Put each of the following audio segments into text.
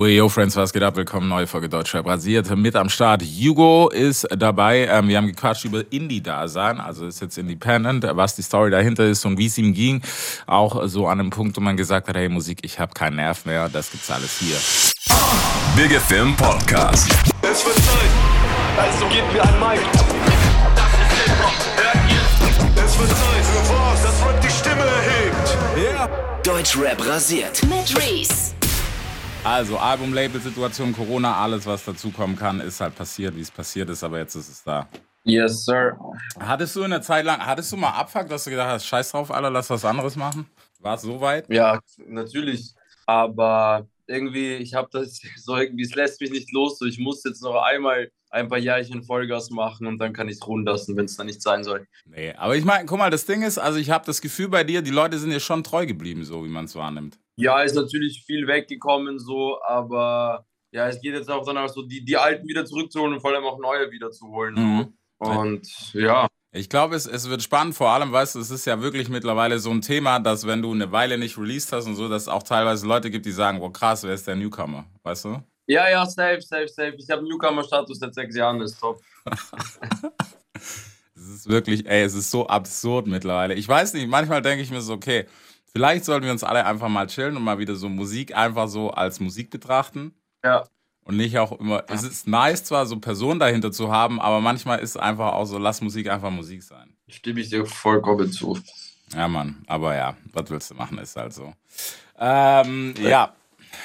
Well, yo, Friends, was geht ab? Willkommen, neue Folge Deutschrap rasiert. Mit am Start. Hugo ist dabei. Ähm, wir haben gequatscht über Indie-Dasein, also ist jetzt Independent, was die Story dahinter ist und wie es ihm ging. Auch so an einem Punkt, wo man gesagt hat, hey, Musik, ich habe keinen Nerv mehr. Das gibt's alles hier. Big Film Podcast. Es wird Zeit, also gebt mir ein Mic. Das ist Hip-Hop, hört ihr? Es wird Zeit für was, das Rap die Stimme erhebt. Yeah. Deutschrap rasiert. Mit Reese. Also Album-Label-Situation, Corona, alles, was dazukommen kann, ist halt passiert, wie es passiert ist, aber jetzt ist es da. Yes, sir. Hattest du in der Zeit lang, hattest du mal Abfuck, dass du gedacht hast, scheiß drauf, Alter, lass was anderes machen? War es so weit? Ja, natürlich. Aber irgendwie, ich habe das so irgendwie, es lässt mich nicht los. So, ich muss jetzt noch einmal ein paar Jährchen Vollgas machen und dann kann ich es ruhen lassen, wenn es dann nicht sein soll. Nee, aber ich meine, guck mal, das Ding ist, also ich habe das Gefühl bei dir, die Leute sind dir schon treu geblieben, so wie man es wahrnimmt. Ja, ist natürlich viel weggekommen, so, aber ja, es geht jetzt auch danach so, die, die Alten wieder zurückzuholen und vor allem auch neue wieder zu holen. Mhm. Und ja, Ich glaube, es, es wird spannend, vor allem, weißt du, es ist ja wirklich mittlerweile so ein Thema, dass wenn du eine Weile nicht released hast und so, dass es auch teilweise Leute gibt, die sagen, boah krass, wer ist der Newcomer, weißt du? ja, ja, safe, safe, safe. Ich habe Newcomer-Status seit sechs Jahren, das ist top. Es ist wirklich, ey, es ist so absurd mittlerweile. Ich weiß nicht, manchmal denke ich mir so, okay, vielleicht sollten wir uns alle einfach mal chillen und mal wieder so Musik einfach so als Musik betrachten. Ja, Und nicht auch immer, es ist nice zwar so Personen dahinter zu haben, aber manchmal ist es einfach auch so, lass Musik einfach Musik sein. stimme ich dir vollkommen zu. Ja, Mann, aber ja, was willst du machen, ist halt so. Ähm, ja,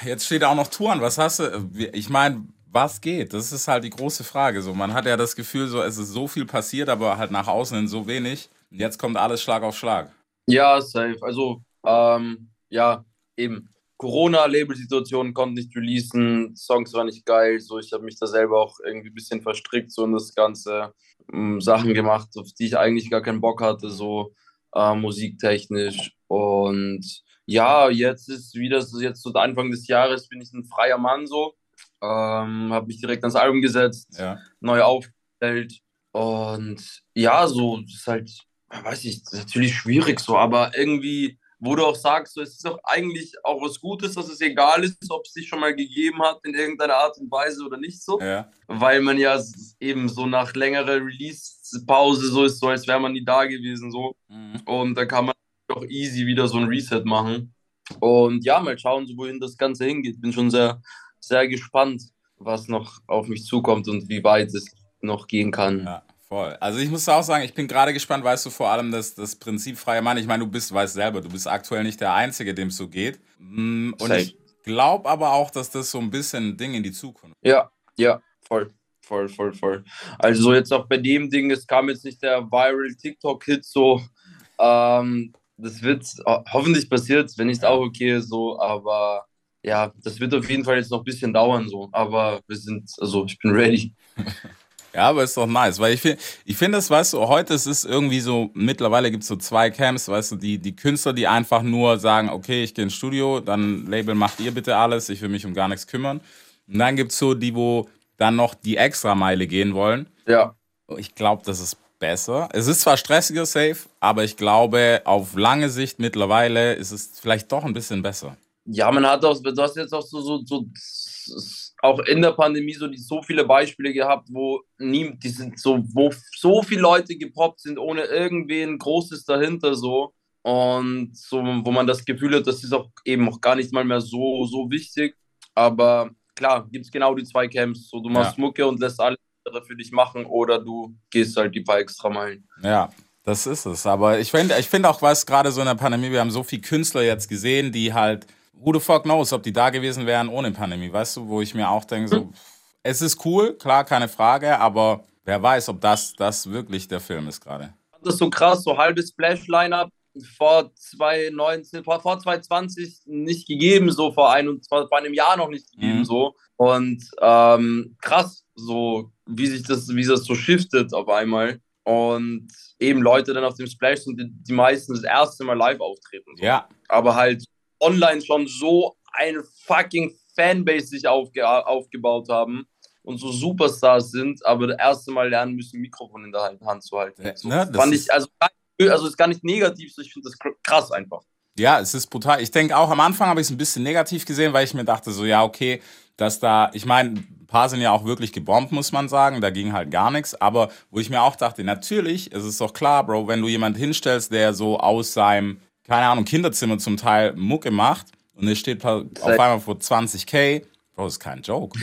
jetzt steht auch noch Touren. Was hast du? Ich meine, was geht? Das ist halt die große Frage. So, man hat ja das Gefühl, so es ist so viel passiert, aber halt nach außen hin so wenig. Und jetzt kommt alles Schlag auf Schlag. Ja, safe. Also, ähm, ja, eben. Corona-Label-Situation konnte nicht releasen, Songs waren nicht geil, so ich habe mich da selber auch irgendwie ein bisschen verstrickt, so in das Ganze, ähm, Sachen gemacht, auf die ich eigentlich gar keinen Bock hatte, so äh, musiktechnisch. Und ja, jetzt ist wieder so, jetzt so Anfang des Jahres bin ich ein freier Mann so, ähm, habe mich direkt ans Album gesetzt, Ja. neu aufgestellt. Und ja, so, ist halt, weiß ich, ist natürlich schwierig so, aber irgendwie, wo du auch sagst, so, es ist auch eigentlich auch was Gutes, dass es egal ist, ob es sich schon mal gegeben hat in irgendeiner Art und Weise oder nicht so. Ja. Weil man ja eben so nach längerer Release-Pause so ist, so als wäre man nie da gewesen, so. Mhm. Und da kann man auch easy wieder so ein Reset machen. Und ja, mal schauen, so wohin das Ganze hingeht. Bin schon sehr, sehr gespannt, was noch auf mich zukommt und wie weit es noch gehen kann. Ja, voll. Also ich muss auch sagen, ich bin gerade gespannt, weißt du, vor allem das, das Prinzip freier Mann. Ich meine, du bist, weißt selber, du bist aktuell nicht der Einzige, dem es so geht. Mm, Und Safe. ich glaube aber auch, dass das so ein bisschen ein Ding in die Zukunft Ja, ja, voll, voll, voll, voll. Also jetzt auch bei dem Ding, es kam jetzt nicht der viral TikTok-Hit so. Ähm, das wird ho hoffentlich passiert, wenn nicht auch okay so, aber ja, das wird auf jeden Fall jetzt noch ein bisschen dauern so. Aber wir sind, also ich bin ready. Ja, aber ist doch nice, weil ich finde, ich finde das, weißt du, heute es ist irgendwie so, mittlerweile gibt es so zwei Camps, weißt du, die, die Künstler, die einfach nur sagen, okay, ich gehe ins Studio, dann Label macht ihr bitte alles, ich will mich um gar nichts kümmern. Und dann gibt es so die, wo dann noch die Extrameile gehen wollen. Ja, Ich glaube, das ist besser. Es ist zwar stressiger, safe, aber ich glaube, auf lange Sicht mittlerweile ist es vielleicht doch ein bisschen besser. ja, man hat auch, du hast jetzt auch so, so, so auch in der Pandemie so, die, so viele Beispiele gehabt, wo nie, die sind so, wo so viele Leute gepoppt sind, ohne irgendwen Großes dahinter so. Und so, wo man das Gefühl hat, das ist auch eben auch gar nicht mal mehr so, so wichtig. Aber klar, gibt es genau die zwei Camps. So, du machst Ja. Mucke und lässt alles andere für dich machen oder du gehst halt die paar extra Meilen. Ja, das ist es. Aber ich finde ich find auch, was gerade so in der Pandemie, wir haben so viele Künstler jetzt gesehen, die halt, who the fuck knows, ob die da gewesen wären ohne Pandemie, weißt du, wo ich mir auch denke, so, es ist cool, klar, keine Frage, aber wer weiß, ob das, das wirklich der Film ist gerade. das ist so krass, so halbes Splash-Line-Up vor 2019, vor, vor 2020 nicht gegeben, so vor einem, vor einem Jahr noch nicht gegeben, Mhm. so. Und ähm, krass, so wie sich das, wie das so shiftet auf einmal. Und eben Leute dann auf dem Splash sind, die, die meisten das erste Mal live auftreten. So. Ja, Aber halt online schon so eine fucking Fanbase sich aufge aufgebaut haben und so Superstars sind, aber das erste Mal lernen müssen, Mikrofon in der Hand- zu halten. Ja, So, ne, das fand ist- ich, also, also ist gar nicht negativ, so ich finde das kr- krass einfach. Ja, es ist brutal. Ich denke auch, am Anfang habe ich es ein bisschen negativ gesehen, weil ich mir dachte, so, ja, okay, dass da, ich meine, ein paar sind ja auch wirklich gebombt, muss man sagen, da ging halt gar nichts, aber wo ich mir auch dachte, natürlich, es ist doch klar, Bro, wenn du jemand hinstellst, der so aus seinem, keine Ahnung, Kinderzimmer zum Teil Mucke macht und er steht auf einmal vor 20k, Bro, ist kein Joke.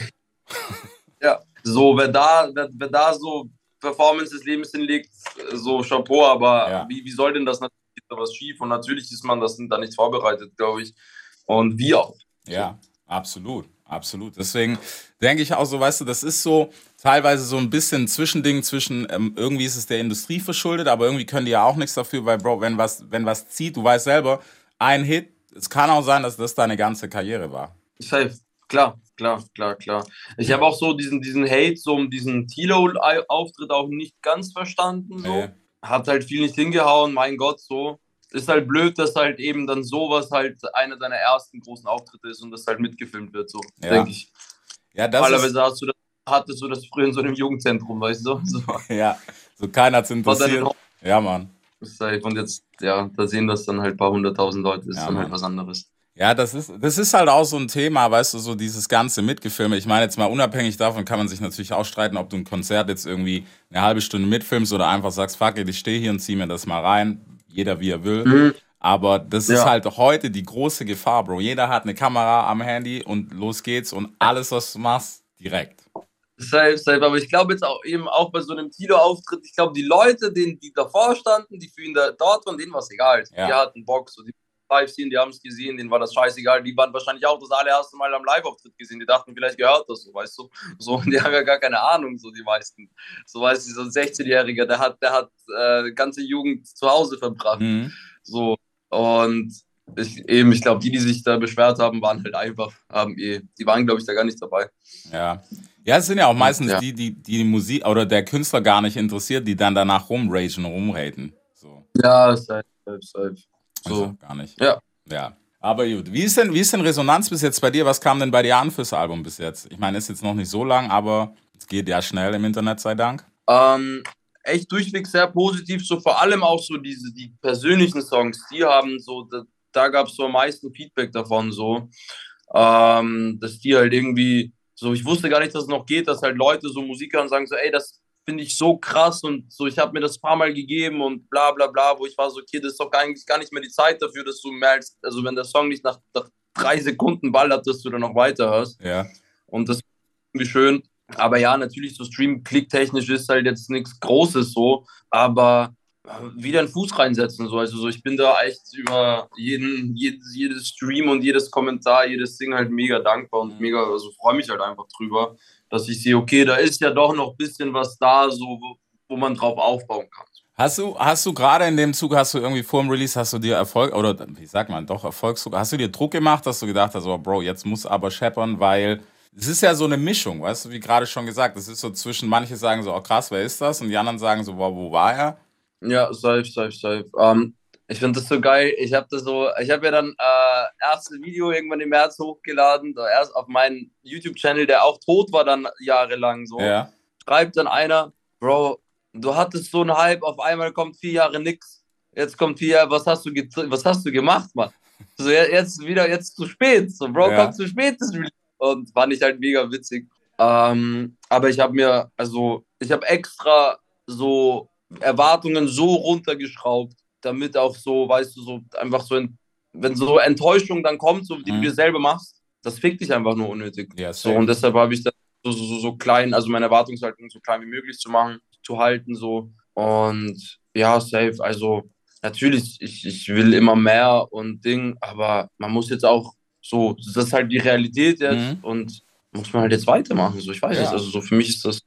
Ja, so, wer da, wer, wer da so Performance des Lebens hinlegt, so Chapeau, aber Ja. wie, wie soll denn das natürlich da was schief und natürlich ist man das da nicht vorbereitet, glaube ich. Und wir auch. Ja, absolut, absolut. Deswegen denke ich auch so, weißt du, das ist so teilweise so ein bisschen Zwischending zwischen, ähm, irgendwie ist es der Industrie verschuldet, aber irgendwie können die ja auch nichts dafür, weil, Bro, wenn was, wenn was zieht, du weißt selber, ein Hit, es kann auch sein, dass das deine ganze Karriere war. Safe. Klar, klar, klar, klar. Ich habe auch so diesen, diesen Hate, so um diesen Tilo-Auftritt auch nicht ganz verstanden. So. Nee. Hat halt viel nicht hingehauen, mein Gott, so. Ist halt blöd, dass halt eben dann sowas halt einer deiner ersten großen Auftritte ist und das halt mitgefilmt wird, so, Ja. denke ich. Ja, das Normalerweise ist, hast du das, hattest du das früher in so einem Jugendzentrum, weißt du? So. ja, so keiner War dann interessiert. Ja, Mann. Safe. Und jetzt, ja, da sehen das dann halt ein paar hunderttausend Leute, ist Ja, dann Mann. halt was anderes. Ja, das ist, das ist halt auch so ein Thema, weißt du, so dieses ganze Mitgefilme. Ich meine, jetzt mal unabhängig davon kann man sich natürlich auch streiten, ob du ein Konzert jetzt irgendwie eine halbe Stunde mitfilmst oder einfach sagst, fuck it, ich stehe hier und zieh mir das mal rein. Jeder wie er will. Aber das ist Ja. halt heute die große Gefahr, Bro. Jeder hat eine Kamera am Handy und los geht's und alles, was du machst, direkt. Safe, safe. Aber ich glaube jetzt auch eben auch bei so einem Tilo-Auftritt, ich glaube, die Leute, denen, die davor standen, die für ihn da, dort waren, denen war es egal. Ja. Die hatten Bock, so die live sehen, die haben es gesehen, denen war das scheißegal. Die waren wahrscheinlich auch das allererste Mal am Live-Auftritt gesehen. Die dachten, vielleicht gehört das so, weißt du. So, und die haben ja gar keine Ahnung, so die meisten. So weißt du, so ein 16-Jähriger, der hat, der hat äh, ganze Jugend zu Hause verbracht. Mhm. So. Und ich, eben, ich glaube, die, die sich da beschwert haben, waren halt einfach, haben eh, die waren, glaube ich, da gar nicht dabei. Ja. Ja, es sind ja auch meistens Ja. die, die, die die Musik oder der Künstler gar nicht interessiert, die dann danach rumragen, rumraten. So. Ja, safe, safe. So. Also gar nicht. Ja. Ja. Aber gut. Wie ist, denn, wie ist denn Resonanz bis jetzt bei dir? Was kam denn bei dir an fürs Album bis jetzt? Ich meine, ist jetzt noch nicht so lang, aber es geht ja schnell im Internet, sei Dank. Ähm, echt durchweg sehr positiv, so vor allem auch so diese, die persönlichen Songs, die haben so, da, da gab es so am meisten Feedback davon, so, ähm, dass die halt irgendwie, so, ich wusste gar nicht, dass es noch geht, dass halt Leute so Musik hören und sagen so, ey, das finde ich so krass und so, ich habe mir das ein paar Mal gegeben und bla bla bla, wo ich war so, okay, das ist doch eigentlich gar nicht mehr die Zeit dafür, dass du als, also wenn der Song nicht nach, nach drei Sekunden ballert, dass du dann noch weiterhörst. Ja. Und das ist irgendwie schön. Aber ja, natürlich, so Stream-Klick-technisch ist halt jetzt nichts Großes so, aber wieder einen Fuß reinsetzen. So. Also so, ich bin da echt über jeden, jedes, jedes Stream und jedes Kommentar, jedes Ding halt mega dankbar und mega, also freue mich halt einfach drüber, dass ich sehe, okay, da ist ja doch noch ein bisschen was da, so, wo, wo man drauf aufbauen kann. Hast du, hast du gerade in dem Zug, hast du irgendwie vor dem Release, hast du dir Erfolg, oder wie sagt man, doch Erfolgsdruck, hast du dir Druck gemacht, dass du gedacht hast, oh Bro, jetzt muss aber scheppern, weil es ist ja so eine Mischung, weißt du, wie gerade schon gesagt, es ist so zwischen, manche sagen so, oh krass, wer ist das? Und die anderen sagen so, wow, wo war er? Ja, safe, safe, safe. Ähm, ich finde das so geil. Ich habe das so, ich habe ja dann äh, erstes Video irgendwann im März hochgeladen, da erst auf meinen YouTube-Channel, der auch tot war dann jahrelang so. Ja. Schreibt dann einer, Bro, du hattest so einen Hype, auf einmal kommt vier Jahre nix. Jetzt kommt vier Jahre, was hast du, was hast du gemacht, Mann? So, jetzt wieder, jetzt zu spät. So, Bro, Ja. kommt zu spät. Und fand ich halt mega witzig. Ähm, aber ich habe mir, also, ich habe extra so Erwartungen so runtergeschraubt, damit auch so, weißt du, so einfach so, wenn so Enttäuschung dann kommt, so die Mhm. du dir selber machst, das fickt dich einfach nur unnötig. Ja, So, und deshalb habe ich das so, so, so, so klein, also meine Erwartungshaltung so klein wie möglich zu machen, zu halten, so. Und ja, safe. Also, natürlich, ich, ich will immer mehr und Ding, aber man muss jetzt auch so, das ist halt die Realität jetzt Mhm. und muss man halt jetzt weitermachen. So, ich weiß Ja. es. Also, so für mich ist das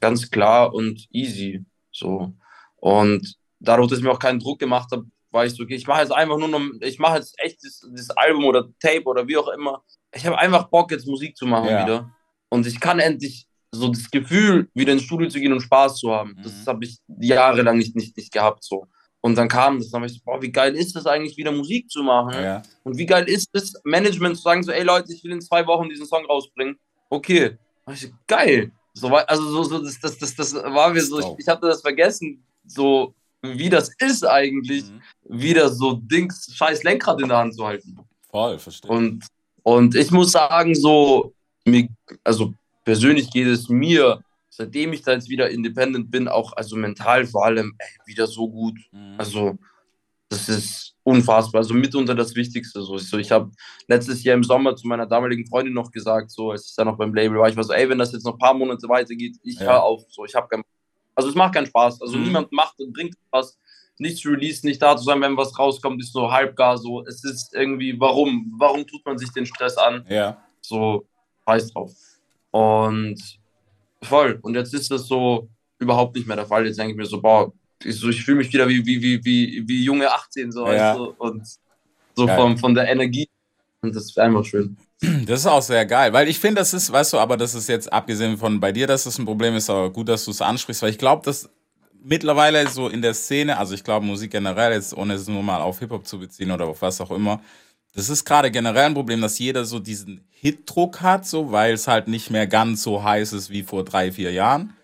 ganz klar und easy. So. Und dadurch, dass ich mir auch keinen Druck gemacht habe, war ich so, okay, ich mache jetzt einfach nur noch, ich mache jetzt echt das, das Album oder Tape oder wie auch immer. Ich habe einfach Bock, jetzt Musik zu machen Ja. wieder. Und ich kann endlich so das Gefühl, wieder ins Studio zu gehen und Spaß zu haben. Das Mhm. habe ich jahrelang nicht, nicht, nicht gehabt. So. Und dann kam das, dann war ich so, boah, wie geil ist das eigentlich, wieder Musik zu machen? Ja. Und wie geil ist es, Management zu sagen, so, ey Leute, ich will in zwei Wochen diesen Song rausbringen. Okay. Ich so, geil. So, also so, so das, das, das, das war mir so, ich, ich hatte das vergessen, so wie das ist eigentlich, Mhm. wieder so Dings, scheiß Lenkrad in der Hand zu halten. Voll, verstehe. Und, und ich muss sagen, so, mir, also persönlich geht es mir, seitdem ich da jetzt wieder independent bin, auch also mental vor allem ey, wieder so gut. Mhm. Also das ist unfassbar. Also mitunter das Wichtigste. So, so ich habe letztes Jahr im Sommer zu meiner damaligen Freundin noch gesagt, so als ich dann noch beim Label war, ich war so, ey, wenn das jetzt noch ein paar Monate weitergeht, ich Ja. höre auf. So, ich habe keinen. Also es macht keinen Spaß. Also Mhm. niemand macht und bringt was. Nicht zu releasen, nicht da zu sein, wenn was rauskommt, ist so halbgar so. Es ist irgendwie, warum? Warum tut man sich den Stress an? Ja. so scheiß drauf. Und voll. Und jetzt ist das so überhaupt nicht mehr der Fall. Jetzt denke ich mir so, boah, ich, so, ich fühle mich wieder wie, wie, wie, wie, wie junge 18, so, Ja. du? Und so von, von der Energie. Und das ist einfach schön. Das ist auch sehr geil, weil ich finde, das ist, weißt du, aber das ist jetzt abgesehen von bei dir, dass das ein Problem ist, aber gut, dass du es ansprichst, weil ich glaube, dass mittlerweile so in der Szene, also ich glaube Musik generell, jetzt ohne es nur mal auf Hip-Hop zu beziehen oder auf was auch immer, das ist gerade generell ein Problem, dass jeder so diesen Hit-Druck hat, so, weil es halt nicht mehr ganz so heiß ist wie vor drei, vier Jahren.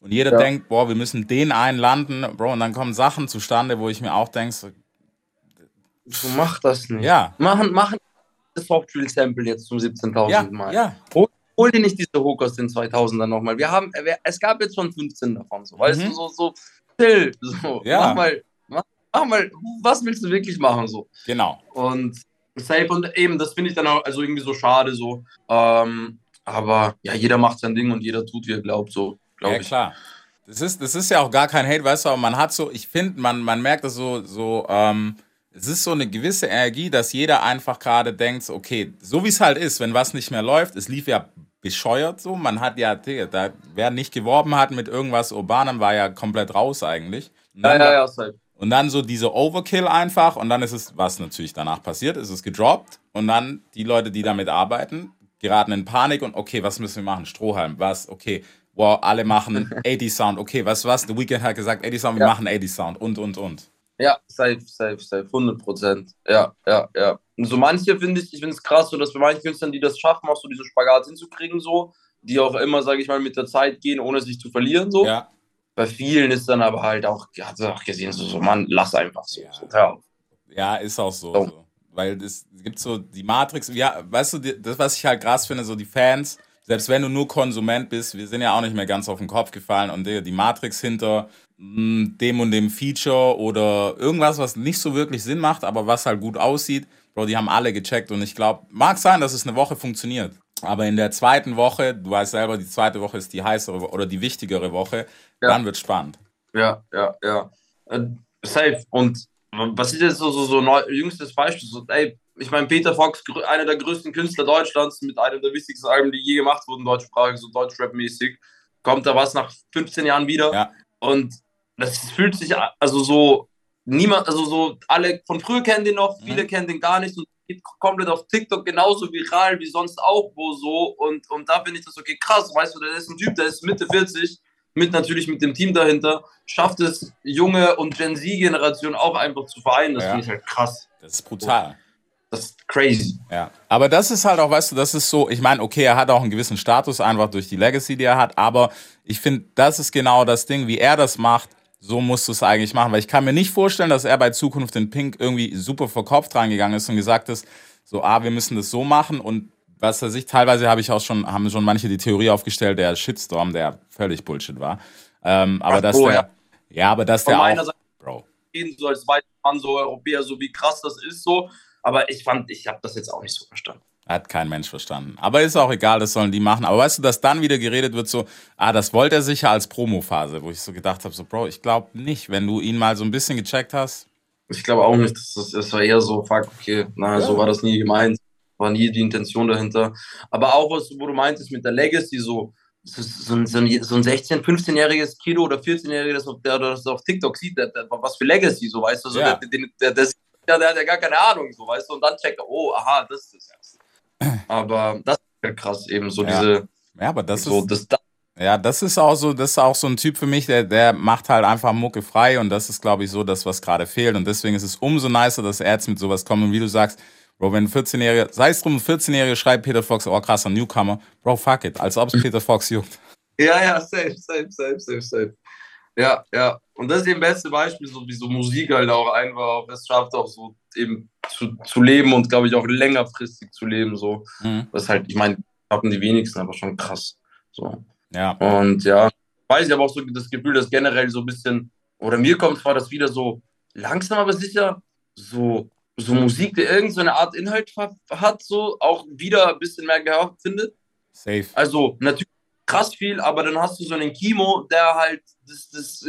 Und jeder Ja. denkt, boah, wir müssen den einen landen, Bro, und dann kommen Sachen zustande, wo ich mir auch denke, so, So mach das nicht. ja, Machen, machen das Software-Sample jetzt zum 17.000 ja, Mal. ja, Hol dir nicht diese Hook aus den 2000ern nochmal. Wir haben, äh, es gab jetzt schon 15 davon, so, weißt Mhm. du, so, so, chill, so, Ja. mach mal, mach, mach mal, was willst du wirklich machen, so. genau. Und safe und eben, das finde ich dann auch also irgendwie so schade so. Ähm, aber ja, jeder macht sein Ding und jeder tut, wie er glaubt, so, glaube Ja, ich. klar. Das ist, das ist ja auch gar kein Hate, weißt du, aber man hat so, ich finde, man, man merkt das so, so, ähm, es ist so eine gewisse Energie, dass jeder einfach gerade denkt, okay, so wie es halt ist, wenn was nicht mehr läuft, es lief ja bescheuert so, man hat ja, da, wer nicht geworben hat mit irgendwas Urbanem, war ja komplett raus eigentlich. Und Ja, dann, ja, ja, safe. und dann so diese Overkill einfach und dann ist es, was natürlich danach passiert, ist es gedroppt und dann die Leute, die damit arbeiten, geraten in Panik und okay, was müssen wir machen? Strohhalm, was? Okay, wow, alle machen 80 Sound, okay, was, was? The Weeknd hat gesagt 80 Sound, wir Ja. machen 80 Sound und, und, und. Ja, safe, safe, safe, 100 Prozent. Ja, ja, ja. Und so manche finde ich, ich finde es krass, so dass bei manchen Künstlern, die das schaffen, auch so diesen Spagat hinzukriegen, so, die auch immer, sage ich mal, mit der Zeit gehen, ohne sich zu verlieren, so. Ja, Bei vielen ist dann aber halt auch, hat sie auch gesehen, so, so, Mann, lass einfach so. Ja. so ja, ist auch so. Oh. so. Weil es gibt so die Matrix, ja, weißt du, das, was ich halt krass finde, so die Fans, selbst wenn du nur Konsument bist, wir sind ja auch nicht mehr ganz auf den Kopf gefallen und die, die Matrix hinter mh, dem und dem Feature oder irgendwas, was nicht so wirklich Sinn macht, aber was halt gut aussieht, Bro, die haben alle gecheckt und ich glaube, mag sein, dass es eine Woche funktioniert. Aber in der zweiten Woche, du weißt selber, die zweite Woche ist die heißere oder die wichtigere Woche, Ja. dann wird spannend. Ja, ja, ja. Äh, safe. Und was ist jetzt so, so, so neu, jüngstes Beispiel? So, ey, ich meine, Peter Fox, einer der größten Künstler Deutschlands, mit einem der wichtigsten Alben, die je gemacht wurden, deutschsprachig, so Deutschrap-mäßig, kommt da was nach 15 Jahren wieder. Ja. Und das fühlt sich also so, niemand, also so, alle von früher kennen den noch, viele Mhm. kennen den gar nicht und geht komplett auf TikTok genauso viral wie sonst auch wo so. Und, und da finde ich das okay, krass, weißt du, der ist ein Typ, der ist Mitte 40, mit natürlich mit dem Team dahinter, schafft es, junge und Gen Z-Generation auch einfach zu vereinen. Das Ja. finde ich halt krass. Das ist brutal. Das ist crazy. Ja, aber das ist halt auch, weißt du, das ist so, ich meine, okay, er hat auch einen gewissen Status, einfach durch die Legacy, die er hat, aber ich finde, das ist genau das Ding, wie er das macht, so musst du es eigentlich machen, weil ich kann mir nicht vorstellen, dass er bei Zukunft in Pink irgendwie super verkopft reingegangen ist und gesagt ist, so, ah, wir müssen das so machen und was weiß ich, teilweise habe ich auch schon, haben schon manche die Theorie aufgestellt, der Shitstorm, der völlig Bullshit war, ähm, aber Ach dass so, der, ja. ja. aber dass Von der auch, Seite Bro, reden, so als weißer Mann, so Europäer, so wie krass das ist, so. Aber ich fand, ich habe das jetzt auch nicht so verstanden. Hat kein Mensch verstanden. Aber ist auch egal, das sollen die machen. Aber weißt du, dass dann wieder geredet wird, so, ah, das wollte er sicher als Promophase, wo ich so gedacht habe, so, Bro, ich glaube nicht, wenn du ihn mal so ein bisschen gecheckt hast. Ich glaube auch nicht, das, das war eher so, fuck, okay, na, Ja. so war das nie gemeint. War nie die Intention dahinter. Aber auch, was, wo du meintest mit der Legacy, so, so, so, ein- so ein so ein 16-, 15-jähriges Kilo oder 14-jähriges, das auf, der, das auf TikTok sieht, der, der, was für Legacy, so, weißt du, so, Ja. der, der, der, der, der, der hat ja gar keine Ahnung, so, weißt du, und dann checkt er, oh, aha, das ist das erste. Aber das ist halt krass, eben, so Ja. diese, Ja, aber das so, ist, das, das, ja, das ist auch so, das ist auch so ein Typ für mich, der, der macht halt einfach Mucke frei und das ist, glaube ich, so das, was gerade fehlt. Und deswegen ist es umso nicer, dass er jetzt mit sowas kommt. Und wie du sagst, Bro, wenn ein 14-Jähriger, sei es drum, ein 14-Jähriger schreibt Peter Fox, oh krasser Newcomer, Bro, fuck it, als ob es Peter Fox juckt. Ja, ja, safe, safe, safe, safe, safe. Ja, ja. Und das ist eben das beste Beispiel, so wie so Musik halt auch einfach es schafft, auch so eben zu, zu leben und glaube ich auch längerfristig zu leben. So. Mhm. Das halt, ich meine, haben die wenigsten, aber schon krass. So. Ja. Und ja, weiß ich aber auch so das Gefühl, dass generell so ein bisschen, oder mir kommt vor, dass wieder so langsam aber sicher so, so Musik, die irgendeine Art Inhalt ha- hat, so auch wieder ein bisschen mehr Gehör findet. Safe. Also natürlich krass viel, aber dann hast du so einen Kimo, der halt das, das,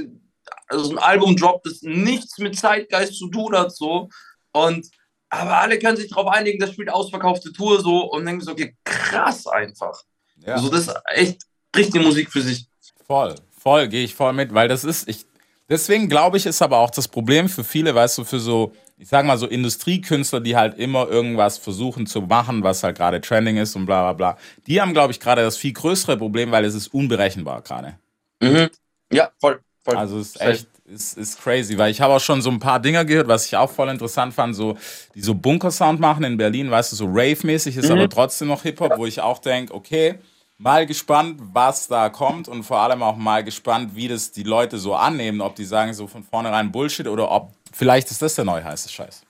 also ein Album droppt, das nichts mit Zeitgeist zu tun hat, so. Und aber alle können sich darauf einigen, das spielt ausverkaufte Tour so und denken so, okay, krass einfach. Ja. Also das ist echt richtige Musik für sich. Voll, voll, gehe ich voll mit, weil das ist, ich, deswegen glaube ich, ist aber auch das Problem für viele, weißt du, für so, ich sag mal so Industriekünstler, die halt immer irgendwas versuchen zu machen, was halt gerade trending ist und bla bla bla. Die haben, glaube ich, gerade das viel größere Problem, weil es ist unberechenbar gerade. Mhm. Ja, voll, voll. Also es ist echt, ist, ist crazy, weil ich habe auch schon so ein paar Dinger gehört, was ich auch voll interessant fand, so, die so Bunker-Sound machen in Berlin, weißt du, so Rave-mäßig, ist aber trotzdem noch Hip-Hop, wo ich auch denke, okay, mal gespannt, was da kommt und vor allem auch mal gespannt, wie das die Leute so annehmen, ob die sagen so von vornherein Bullshit oder ob, vielleicht ist das der neue heiße Scheiß.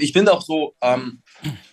Ich finde auch so, ähm,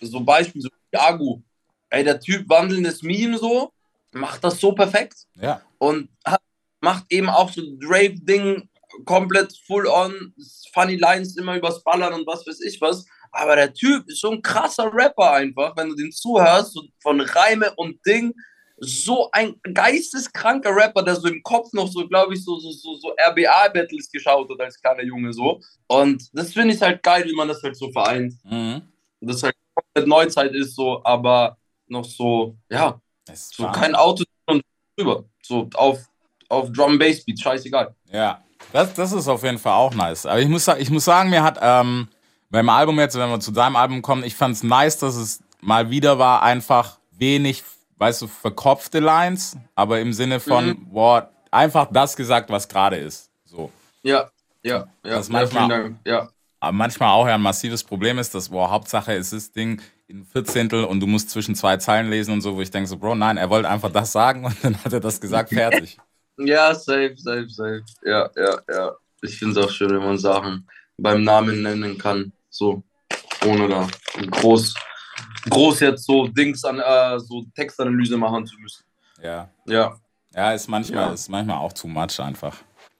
so Beispiel, so wie Agu, ey, der Typ wandelndes Meme so, macht das so perfekt Ja, und hat, macht eben auch so ein Drake-Ding komplett full on, funny Lines immer übers Ballern und was weiß ich was. Aber der Typ ist so ein krasser Rapper einfach, wenn du den zuhörst, so von Reime und Ding. So ein geisteskranker Rapper, der so im Kopf noch so, glaube ich, so, so, so, so RBA-Battles geschaut hat als kleiner Junge so. Und das finde ich halt geil, wie man das halt so vereint. mhm. Das halt komplett Neuzeit ist so, aber noch so, ja, so kein Auto und drüber. So auf, auf Drum Bass Beat, scheißegal. Ja, das, das ist auf jeden Fall auch nice. Aber ich muss, ich muss sagen, mir hat ähm, beim Album jetzt, wenn wir zu deinem Album kommen, ich fand es nice, dass es mal wieder war, einfach wenig, weißt du, verkopfte Lines, aber im Sinne von, Mhm. boah, einfach das gesagt, was gerade ist. So. Ja, ja, ja. Das manchmal-. Ja, Aber manchmal auch ja ein massives Problem ist, dass, boah, Hauptsache ist das Ding in Vierzehntel und du musst zwischen zwei Zeilen lesen und so, wo ich denke so, Bro, nein, er wollte einfach das sagen und dann hat er das gesagt, fertig. ja, safe, safe, safe. Ja, ja, ja. Ich finde es auch schön, wenn man Sachen beim Namen nennen kann. So, ohne da groß, groß jetzt so Dings an, äh, so Textanalyse machen zu müssen. Ja. Ja, Ja, ist manchmal, Ja. ist manchmal auch too much einfach.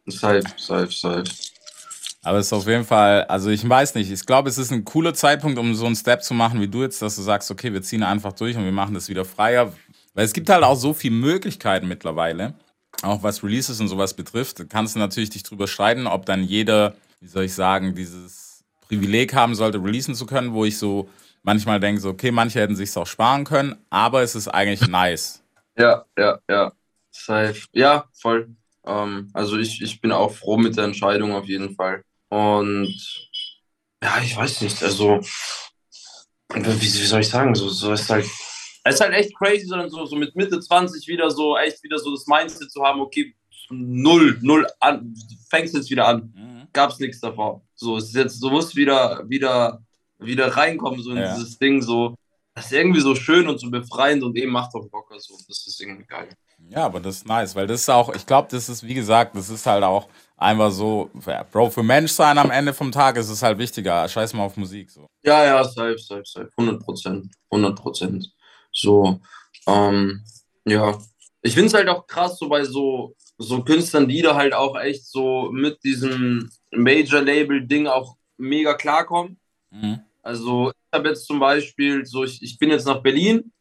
safe, safe, safe. Aber es ist auf jeden Fall, also ich weiß nicht, ich glaube, es ist ein cooler Zeitpunkt, um so einen Step zu machen wie du jetzt, dass du sagst, okay, wir ziehen einfach durch und wir machen das wieder freier. Weil es gibt halt auch so viele Möglichkeiten mittlerweile, auch was Releases und sowas betrifft. Kannst du natürlich dich drüber streiten, ob dann jeder, wie soll ich sagen, dieses Privileg haben sollte, releasen zu können, wo ich so manchmal denke, so, okay, manche hätten sich's auch sparen können, aber es ist eigentlich nice. Ja, ja, ja. Safe. Ja, voll. Ähm, also ich, ich bin auch froh mit der Entscheidung auf jeden Fall. Und ja, ich weiß nicht, also wie, wie soll ich sagen, so, so ist halt, es ist halt echt crazy, sondern so, so mit Mitte 20 wieder so, echt wieder so das Mindset zu haben, okay, null, null an, fängst jetzt wieder an. Mhm. Gab's nichts davor. So, es ist jetzt, du musst wieder, wieder, wieder reinkommen, so in Ja. dieses Ding, so. Das ist irgendwie so schön und so befreiend und eben macht auch Bock, so. Das ist irgendwie geil. Ja, aber das ist nice, weil das ist auch, ich glaube, das ist, wie gesagt, das ist halt auch einfach so, ja, Bro, für Menschsein am Ende vom Tag ist es halt wichtiger. Scheiß mal auf Musik. So. Ja, ja, safe, safe, safe. 100 Prozent. 100 Prozent. So, ähm, ja. Ich finde es halt auch krass, so bei so, so Künstlern, die da halt auch echt so mit diesem Major-Label-Ding auch mega klarkommen. Mhm. Also, ich habe jetzt zum Beispiel, so, ich, ich bin jetzt nach Berlin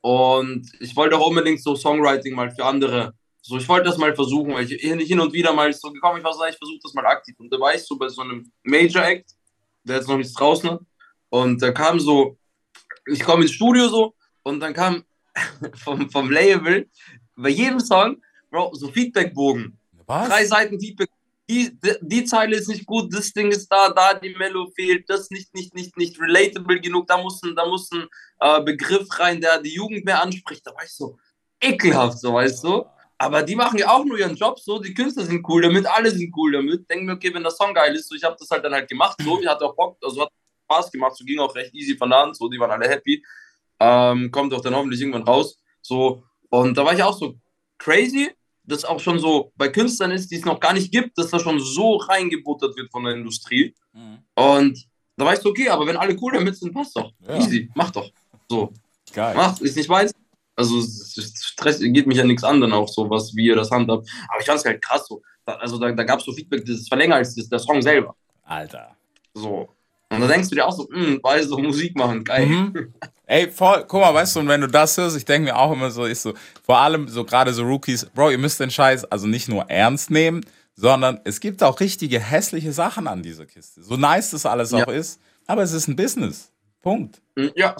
und ich wollte auch unbedingt so Songwriting mal für andere. So, ich wollte das mal versuchen, weil ich hin und wieder mal so gekommen, ich war so, ich versuche das mal aktiv. Und da war ich so bei so einem Major-Act, der jetzt noch nichts draußen hat. Und da kam so, ich komme ins Studio so und dann kam vom, vom Label bei jedem Song, Bro, so Feedbackbogen. Was? Drei Seiten Feedback. Die, die, Zeile ist nicht gut, das Ding ist da, da die Mello fehlt, das nicht, nicht, nicht, nicht relatable genug, da muss ein, da muss ein äh, Begriff rein, der die Jugend mehr anspricht. Da war ich so ekelhaft, so weißt du. Aber die machen ja auch nur ihren Job so, die Künstler sind cool damit, alle sind cool damit. Denken mir, okay, wenn der Song geil ist, so, ich habe das halt dann halt gemacht, so, ich hatte auch Bock, also hat Spaß gemacht, so ging auch recht easy von der Hand, so, die waren alle happy. Ähm, kommt auch dann hoffentlich irgendwann raus. So, und da war ich auch so crazy, dass auch schon so bei Künstlern ist, die es noch gar nicht gibt, dass da schon so reingebuttert wird von der Industrie. Mhm. Und da ich so, okay, aber wenn alle cool damit sind, passt doch. Ja. Easy, mach doch. So. Geil. Macht, ist nicht meins. Also es ist- Stress geht mich ja nichts an, dann auch so, was wie ihr das handhabt. Aber ich fand es halt krass so. Da, also da, da gab es so Feedback, das war länger als das, der Song selber. Alter. So. Und da denkst du dir auch so, hm, weißt du, Musik machen, geil. Mhm. Ey, voll, guck mal, weißt du, und wenn du das hörst, ich denke mir auch immer so, ist so, vor allem so gerade so Rookies, Bro, ihr müsst den Scheiß also nicht nur ernst nehmen, sondern es gibt auch richtige hässliche Sachen an dieser Kiste. So nice das alles Ja. auch ist, aber es ist ein Business. Punkt. Hm, Ja,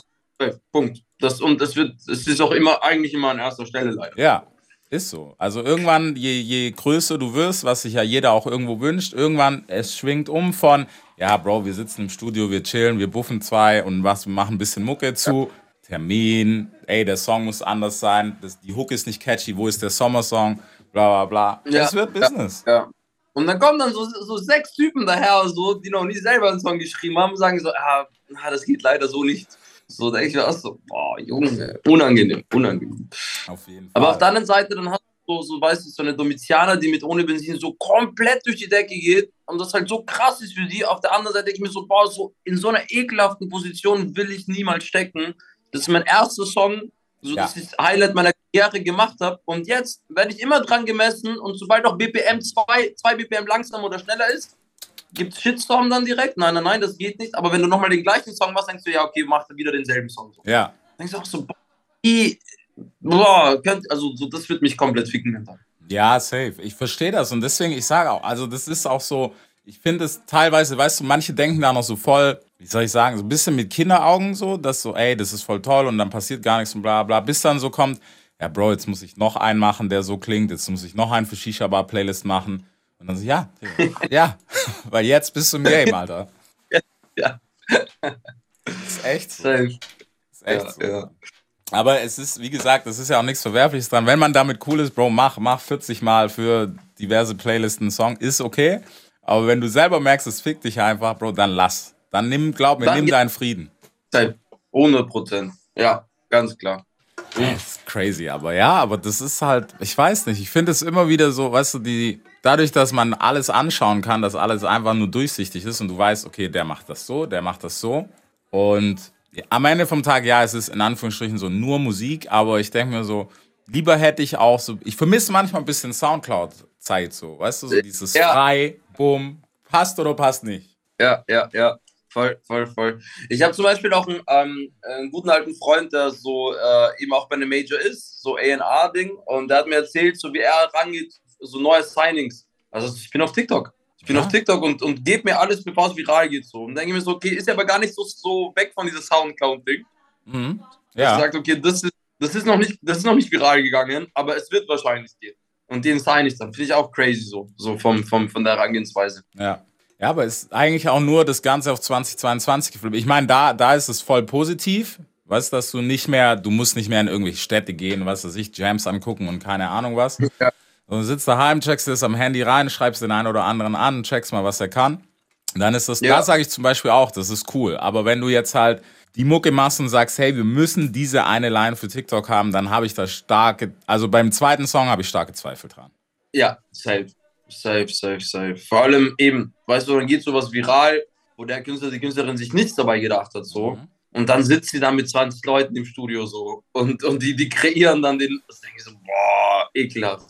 Punkt. Das, und es wird, es ist auch immer, eigentlich immer an erster Stelle leider. Ja, ist so. Also irgendwann, je, je größer du wirst, was sich ja jeder auch irgendwo wünscht, irgendwann, es schwingt um von, ja, Bro, wir sitzen im Studio, wir chillen, wir buffen zwei und was, wir machen ein bisschen Mucke zu. Termin, ey, der Song muss anders sein, das, die Hook ist nicht catchy, wo ist der Sommersong, bla bla bla. Ja, Es wird ja. Business. Ja. Und dann kommen dann so, so sechs Typen daher, so, die noch nie selber einen Song geschrieben haben, und sagen so, ah, das geht leider so nicht. So, da ich mir auch so, boah, Junge, unangenehm, unangenehm. Auf jeden Fall. Aber auf der anderen Seite, dann hast du so, so weißt du, so eine Domitianer, die mit ohne Benzin so komplett durch die Decke geht und das halt so krass ist für die. Auf der anderen Seite denke ich mir so, boah, so in so einer ekelhaften Position will ich niemals stecken. Das ist mein erster Song, so Ja. dass ich das Highlight meiner Karriere gemacht habe. Und jetzt werde ich immer dran gemessen und sobald auch BPM 2, 2 BPM langsamer oder schneller ist, gibt es Shitstorm dann direkt. Nein, nein, nein, das geht nicht. Aber wenn du nochmal den gleichen Song machst, denkst du, ja, okay, mach wieder denselben Song. So. ja. denkst du auch so, boah, könnt, also so, das wird mich komplett ficken. Alter. Ja, safe. Ich verstehe das und deswegen, ich sage auch, also das ist auch so, ich finde es teilweise, weißt du, manche denken da noch so voll, wie soll ich sagen, so ein bisschen mit Kinderaugen so, dass so, ey, das ist voll toll und dann passiert gar nichts und bla bla, bis dann so kommt, ja, Bro, jetzt muss ich noch einen machen, der so klingt, jetzt muss ich noch einen für Shisha Bar Playlist machen und dann so, ja, ja, weil jetzt bist du im Game, Alter. Ja. ist echt so. Ist echt Ja, so. ja. Aber es ist, wie gesagt, es ist ja auch nichts Verwerfliches dran. Wenn man damit cool ist, Bro, mach, mach 40 Mal für diverse Playlisten einen Song, ist okay. Aber wenn du selber merkst, es fickt dich einfach, Bro, dann lass. Dann nimm, glaub mir, Dann- nimm deinen Frieden. Safe. 100 Prozent. Ja, ganz klar. Das ist crazy, aber ja, aber das ist halt, ich weiß nicht, ich finde es immer wieder so, weißt du, die, dadurch, dass man alles anschauen kann, dass alles einfach nur durchsichtig ist und du weißt, okay, der macht das so, der macht das so. Und am Ende vom Tag, ja, es ist in Anführungsstrichen so nur Musik, aber ich denke mir so, lieber hätte ich auch so, ich vermisse manchmal ein bisschen Soundcloud-Zeit so, weißt du, so dieses Ja. frei, bumm, passt oder passt nicht. Ja, ja, ja. Voll, voll, voll. Ich habe zum Beispiel auch einen, ähm, einen guten alten Freund, der so äh, eben auch bei einem Major ist, so A&R-Ding. Und der hat mir erzählt, so wie er rangeht, so neue Signings. Also ich bin auf TikTok. Ich bin Ja. auf TikTok und, und gebe mir alles, bevor es viral geht. So. Und denke mir so, okay, ist ja aber gar nicht so, so weg von diesem Soundcloud-Ding. Mhm. Ja. Ich sagt, okay, das ist, das, ist noch nicht, das ist noch nicht viral gegangen, aber es wird wahrscheinlich gehen. Und den sign ich dann. Finde ich auch crazy so, so vom, vom, von der Herangehensweise. Ja. Ja, aber es ist eigentlich auch nur das Ganze auf 2022 geflippt. Ich meine, da, da ist es voll positiv. Weißt du, dass du nicht mehr, du musst nicht mehr in irgendwelche Städte gehen, was weiß ich, Jams angucken und keine Ahnung was. Ja. Du sitzt daheim, checkst das am Handy rein, schreibst den einen oder anderen an, checkst mal, was er kann. Und dann ist das, Ja. da sage ich zum Beispiel auch, das ist cool. Aber wenn du jetzt halt die Mucke machst und sagst, hey, wir müssen diese eine Line für TikTok haben, dann habe ich da starke, also beim zweiten Song habe ich starke Zweifel dran. Ja, safe. Safe, safe, safe. Vor allem eben, weißt du, dann geht sowas viral, wo der Künstler, die Künstlerin sich nichts dabei gedacht hat, so. Mhm. Und dann sitzt sie da mit 20 Leuten im Studio so. Und, und die, die kreieren dann den. Das denke ich so, boah, ekelhaft.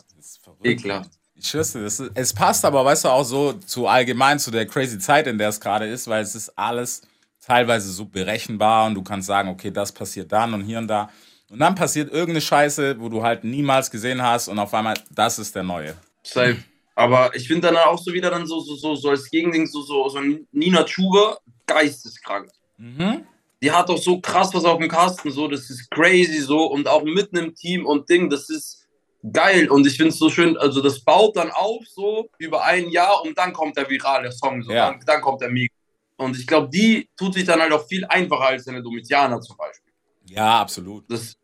Ekelhaft. Ich schwör's dir, das ist, es passt aber, weißt du, auch so zu allgemein zu der crazy Zeit, in der es gerade ist, weil es ist alles teilweise so berechenbar und du kannst sagen, okay, das passiert dann und hier und da. Und dann passiert irgendeine Scheiße, wo du halt niemals gesehen hast und auf einmal, das ist der Neue. Safe. Aber ich finde dann auch so wieder dann so, so, so, so als Gegending so, so, so Nina Chuba, geisteskrank. Mhm. Die hat doch so krass was auf dem Kasten, so, das ist crazy so und auch mitten im Team und Ding, das ist geil und ich finde es so schön, also das baut dann auf so über ein Jahr und dann kommt der virale Song, so, Ja. dann, dann kommt der Mega. Und ich glaube, die tut sich dann halt auch viel einfacher als eine Domitianer zum Beispiel. Ja, absolut. Das,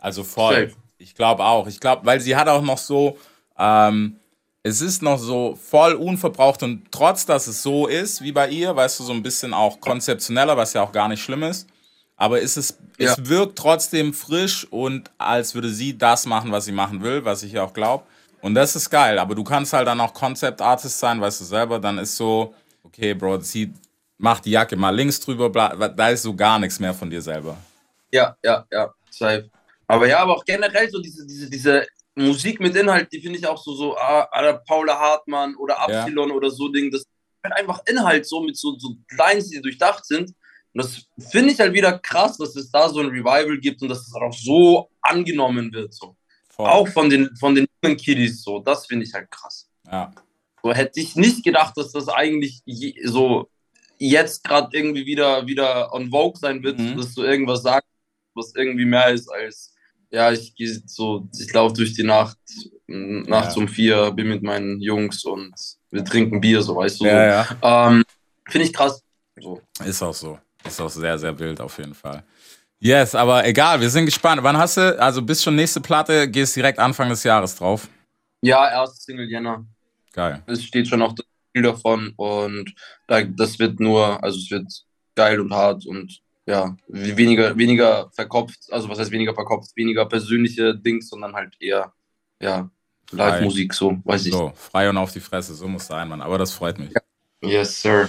Also voll. Safe. Ich glaube auch. Ich glaube, weil sie hat auch noch so, ähm, es ist noch so voll unverbraucht und trotz, dass es so ist wie bei ihr, weißt du, so ein bisschen auch konzeptioneller, was ja auch gar nicht schlimm ist. Aber ist es, Ja. es wirkt trotzdem frisch und als würde sie das machen, was sie machen will, was ich ja auch glaube. Und das ist geil. Aber du kannst halt dann auch Concept Artist sein, weißt du selber. Dann ist so, okay, Bro, zieh, mach die Jacke mal links drüber, da ist so gar nichts mehr von dir selber. Ja, ja, ja, safe. Aber ja, aber auch generell so diese, diese, diese Musik mit Inhalt, die finde ich auch so, so ah, Paula Hartmann oder Ja. Absilon oder so Ding, das halt einfach Inhalt so mit so, so Lines, die durchdacht sind. Und das finde ich halt wieder krass, dass es da so ein Revival gibt und dass es auch so angenommen wird. So. Voll. Auch von den, von den jungen Kiddies so. Das finde ich halt krass. Ja. So hätte ich nicht gedacht, dass das eigentlich je, so jetzt gerade irgendwie wieder, wieder on Vogue sein wird, Mhm. dass du irgendwas sagst, was irgendwie mehr ist als, ja, ich gehe so, ich laufe durch die Nacht, m, nachts Ja. um vier, bin mit meinen Jungs und wir trinken Bier, so weißt du. Ja, so. ja. Ähm, Finde ich krass. So. Ist auch so. Ist auch sehr, sehr wild auf jeden Fall. Yes, aber egal, wir sind gespannt. Wann hast du, also bis schon nächste Platte, gehst direkt Anfang des Jahres drauf. Ja, erste Single Jänner. Geil. Es steht schon auch das Spiel davon und da, das wird nur, also es wird geil und hart und ja, we- weniger, weniger verkopft, also was heißt weniger verkopft, weniger persönliche Dings, sondern halt eher, ja, Live-Musik, so, weiß ich. So, frei und auf die Fresse, so muss sein, Mann. Aber das freut mich. Yes, sir.